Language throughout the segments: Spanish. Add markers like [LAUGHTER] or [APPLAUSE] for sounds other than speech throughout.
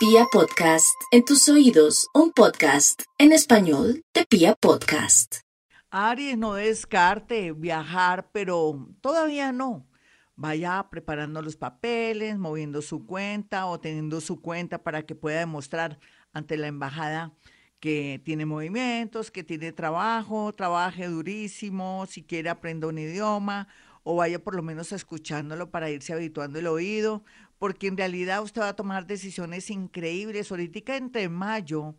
Pia Podcast, en tus oídos, un podcast en español de Pia Podcast. Aries, no descarte viajar, pero todavía no. Vaya preparando los papeles, moviendo su cuenta o teniendo su cuenta para que pueda demostrar ante la embajada que tiene movimientos, que tiene trabajo, trabaje durísimo, si quiere aprenda un idioma o vaya por lo menos escuchándolo para irse habituando el oído, porque en realidad usted va a tomar decisiones increíbles. Ahorita entre mayo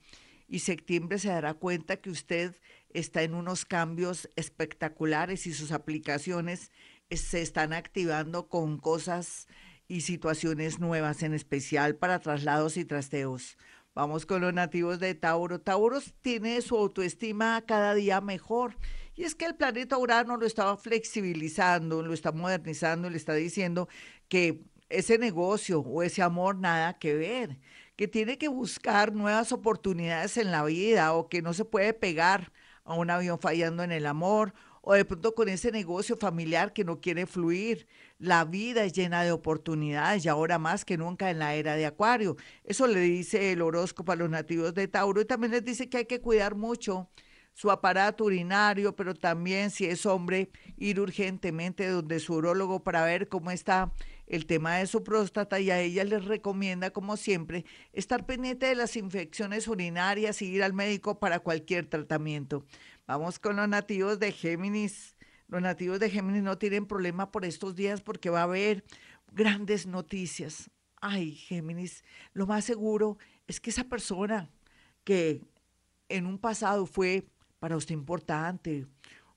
y septiembre se dará cuenta que usted está en unos cambios espectaculares y sus aplicaciones se están activando con cosas y situaciones nuevas, en especial para traslados y trasteos. Vamos con los nativos de Tauro. Tauro tiene su autoestima cada día mejor. Y es que el planeta Urano lo estaba flexibilizando, lo está modernizando, le está diciendo que ese negocio o ese amor nada que ver, que tiene que buscar nuevas oportunidades en la vida o que no se puede pegar a un avión fallando en el amor o de pronto con ese negocio familiar que no quiere fluir. La vida es llena de oportunidades y ahora más que nunca en la era de Acuario. Eso le dice el horóscopo a los nativos de Tauro y también les dice que hay que cuidar mucho su aparato urinario, pero también si es hombre, ir urgentemente donde su urólogo para ver cómo está el tema de su próstata y a ella les recomienda, como siempre, estar pendiente de las infecciones urinarias y ir al médico para cualquier tratamiento. Vamos con los nativos de Géminis. Los nativos de Géminis no tienen problema por estos días porque va a haber grandes noticias. Ay, Géminis, lo más seguro es que esa persona que en un pasado fue para usted importante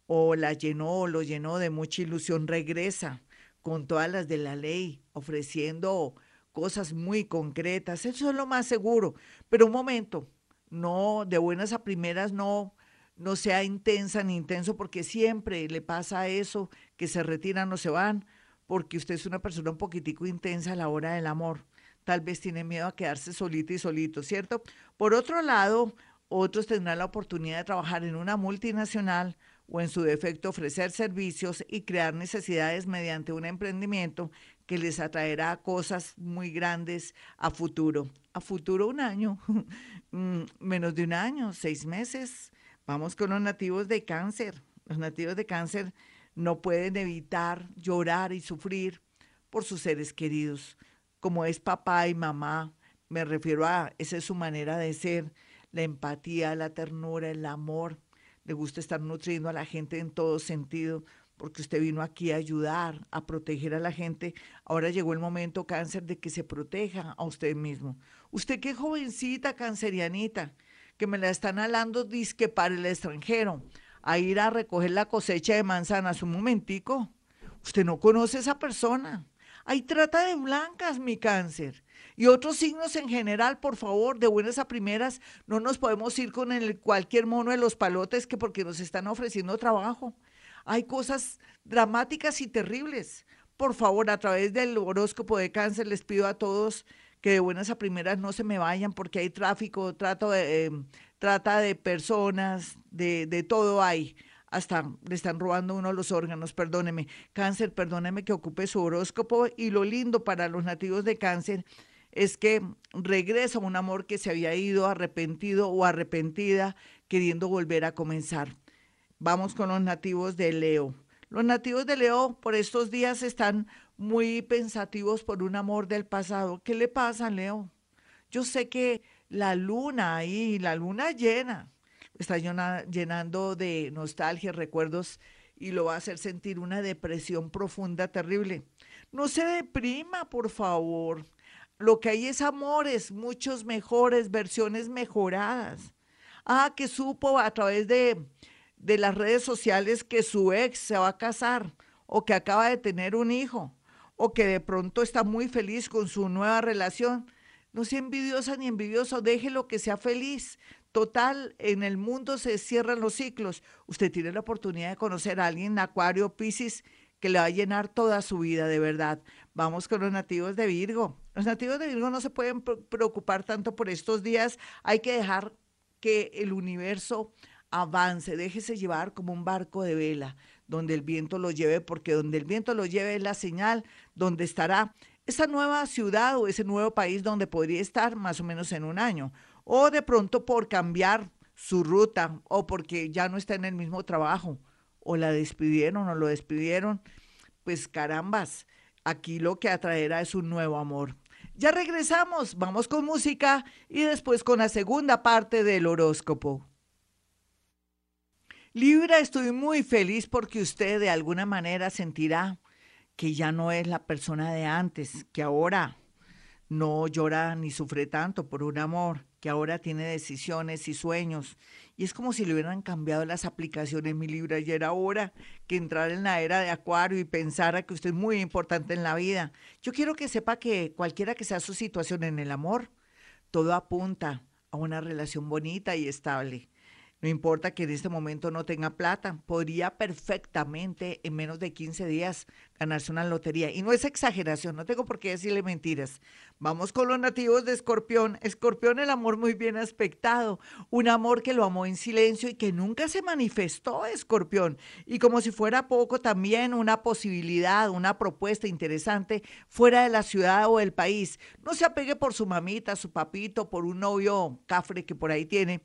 o la llenó, lo llenó de mucha ilusión, regresa con todas las de la ley, ofreciendo cosas muy concretas. Eso es lo más seguro. Pero un momento, no, de buenas a primeras no, no sea intensa ni intenso, porque siempre le pasa eso, que se retiran o se van, porque usted es una persona un poquitico intensa a la hora del amor. Tal vez tiene miedo a quedarse solito y solito, ¿cierto? Por otro lado, otros tendrán la oportunidad de trabajar en una multinacional o en su defecto ofrecer servicios y crear necesidades mediante un emprendimiento que les atraerá cosas muy grandes a futuro. A futuro un año, [LAUGHS] mm, menos de un año, seis meses. Vamos con los nativos de cáncer. Los nativos de cáncer no pueden evitar llorar y sufrir por sus seres queridos. Como es papá y mamá, me refiero a, esa es su manera de ser, la empatía, la ternura, el amor le gusta estar nutriendo a la gente en todo sentido, porque usted vino aquí a ayudar, a proteger a la gente. Ahora llegó el momento, cáncer, de que se proteja a usted mismo. Usted qué jovencita cancerianita, que me la están alando disque para el extranjero, a ir a recoger la cosecha de manzanas. Un momentico, usted no conoce a esa persona. Hay trata de blancas, mi cáncer. Y otros signos en general, por favor, de buenas a primeras, no nos podemos ir con el cualquier mono de los palotes que porque nos están ofreciendo trabajo. Hay cosas dramáticas y terribles. Por favor, a través del horóscopo de cáncer les pido a todos que de buenas a primeras no se me vayan porque hay tráfico, trato de, em, trata de personas, de, de todo hay hasta le están robando uno los órganos, perdóneme. Cáncer, perdóneme que ocupe su horóscopo. Y lo lindo para los nativos de cáncer es que regresa un amor que se había ido arrepentido o arrepentida, queriendo volver a comenzar. Vamos con los nativos de Leo. Los nativos de Leo por estos días están muy pensativos por un amor del pasado. ¿Qué le pasa, Leo? Yo sé que la luna ahí, la luna llena, está llenando de nostalgia, recuerdos y lo va a hacer sentir una depresión profunda, terrible. No se deprima, por favor. Lo que hay es amores, muchos mejores, versiones mejoradas. Ah, que supo a través de, de las redes sociales que su ex se va a casar o que acaba de tener un hijo o que de pronto está muy feliz con su nueva relación. No sea envidiosa ni envidioso, déjelo que sea feliz. Total, en el mundo se cierran los ciclos. Usted tiene la oportunidad de conocer a alguien, Acuario, Pisces, que le va a llenar toda su vida de verdad. Vamos con los nativos de Virgo. Los nativos de Virgo no se pueden preocupar tanto por estos días. Hay que dejar que el universo avance, déjese llevar como un barco de vela, donde el viento lo lleve, porque donde el viento lo lleve es la señal, donde estará esa nueva ciudad o ese nuevo país donde podría estar más o menos en un año. O de pronto por cambiar su ruta o porque ya no está en el mismo trabajo o la despidieron o lo despidieron. Pues carambas, aquí lo que atraerá es un nuevo amor. Ya regresamos, vamos con música y después con la segunda parte del horóscopo. Libra, estoy muy feliz porque usted de alguna manera sentirá que ya no es la persona de antes, que ahora no llora ni sufre tanto por un amor, que ahora tiene decisiones y sueños. Y es como si le hubieran cambiado las aplicaciones, mi Libra, y era hora que entrara en la era de Acuario y pensara que usted es muy importante en la vida. Yo quiero que sepa que cualquiera que sea su situación en el amor, todo apunta a una relación bonita y estable. No importa que en este momento no tenga plata, podría perfectamente en menos de 15 días ganarse una lotería. Y no es exageración, no tengo por qué decirle mentiras. Vamos con los nativos de Escorpión. Escorpión, el amor muy bien aspectado, un amor que lo amó en silencio y que nunca se manifestó, Escorpión. Y como si fuera poco, también una posibilidad, una propuesta interesante fuera de la ciudad o el país. No se apegue por su mamita, su papito, por un novio cafre que por ahí tiene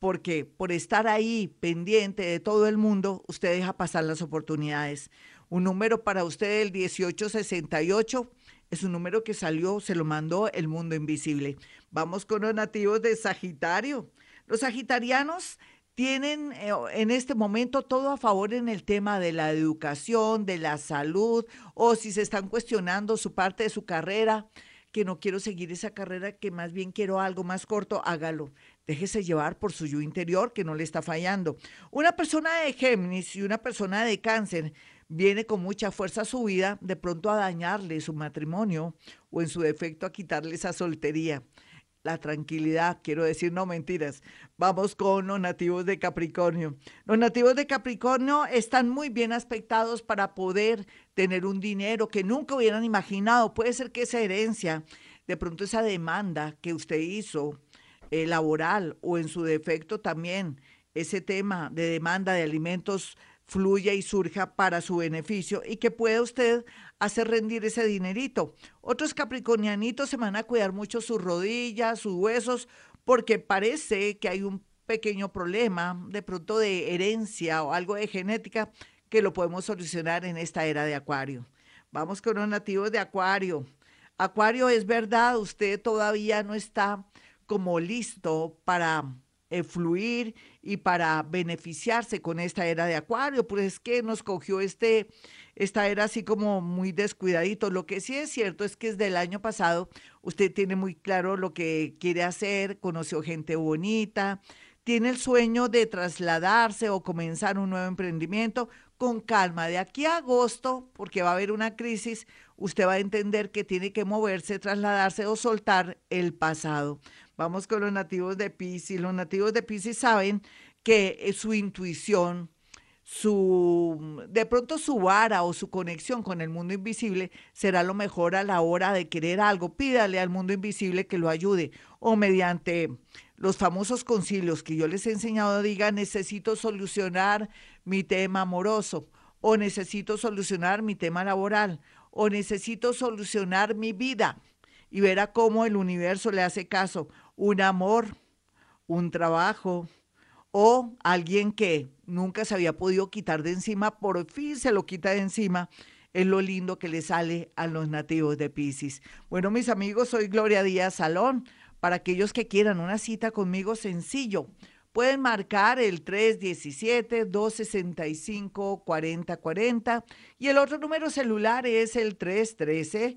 porque por estar ahí pendiente de todo el mundo, usted deja pasar las oportunidades. Un número para usted, el 1868, es un número que salió, se lo mandó el mundo invisible. Vamos con los nativos de Sagitario. Los sagitarianos tienen eh, en este momento todo a favor en el tema de la educación, de la salud, o si se están cuestionando su parte de su carrera, que no quiero seguir esa carrera, que más bien quiero algo más corto, hágalo. Déjese llevar por su yo interior que no le está fallando. Una persona de Géminis y una persona de Cáncer viene con mucha fuerza a su vida, de pronto a dañarle su matrimonio o en su defecto a quitarle esa soltería. La tranquilidad, quiero decir, no mentiras. Vamos con los nativos de Capricornio. Los nativos de Capricornio están muy bien aspectados para poder tener un dinero que nunca hubieran imaginado. Puede ser que esa herencia, de pronto esa demanda que usted hizo, eh, laboral o en su defecto también ese tema de demanda de alimentos fluya y surja para su beneficio y que pueda usted hacer rendir ese dinerito. Otros capricornianitos se van a cuidar mucho sus rodillas, sus huesos, porque parece que hay un pequeño problema de pronto de herencia o algo de genética que lo podemos solucionar en esta era de Acuario. Vamos con los nativos de Acuario. Acuario, es verdad, usted todavía no está como listo para eh, fluir y para beneficiarse con esta era de Acuario, pues es que nos cogió este, esta era así como muy descuidadito. Lo que sí es cierto es que desde el año pasado usted tiene muy claro lo que quiere hacer, conoció gente bonita, tiene el sueño de trasladarse o comenzar un nuevo emprendimiento con calma. De aquí a agosto, porque va a haber una crisis, usted va a entender que tiene que moverse, trasladarse o soltar el pasado. Vamos con los nativos de Pisces. Los nativos de Pisces saben que su intuición, su de pronto su vara o su conexión con el mundo invisible será lo mejor a la hora de querer algo. Pídale al mundo invisible que lo ayude o mediante los famosos concilios que yo les he enseñado diga necesito solucionar mi tema amoroso o necesito solucionar mi tema laboral o necesito solucionar mi vida y verá cómo el universo le hace caso un amor, un trabajo o alguien que nunca se había podido quitar de encima, por fin se lo quita de encima. Es lo lindo que le sale a los nativos de Pisces. Bueno, mis amigos, soy Gloria Díaz Salón. Para aquellos que quieran una cita conmigo, sencillo. Pueden marcar el 317-265-4040 y el otro número celular es el 313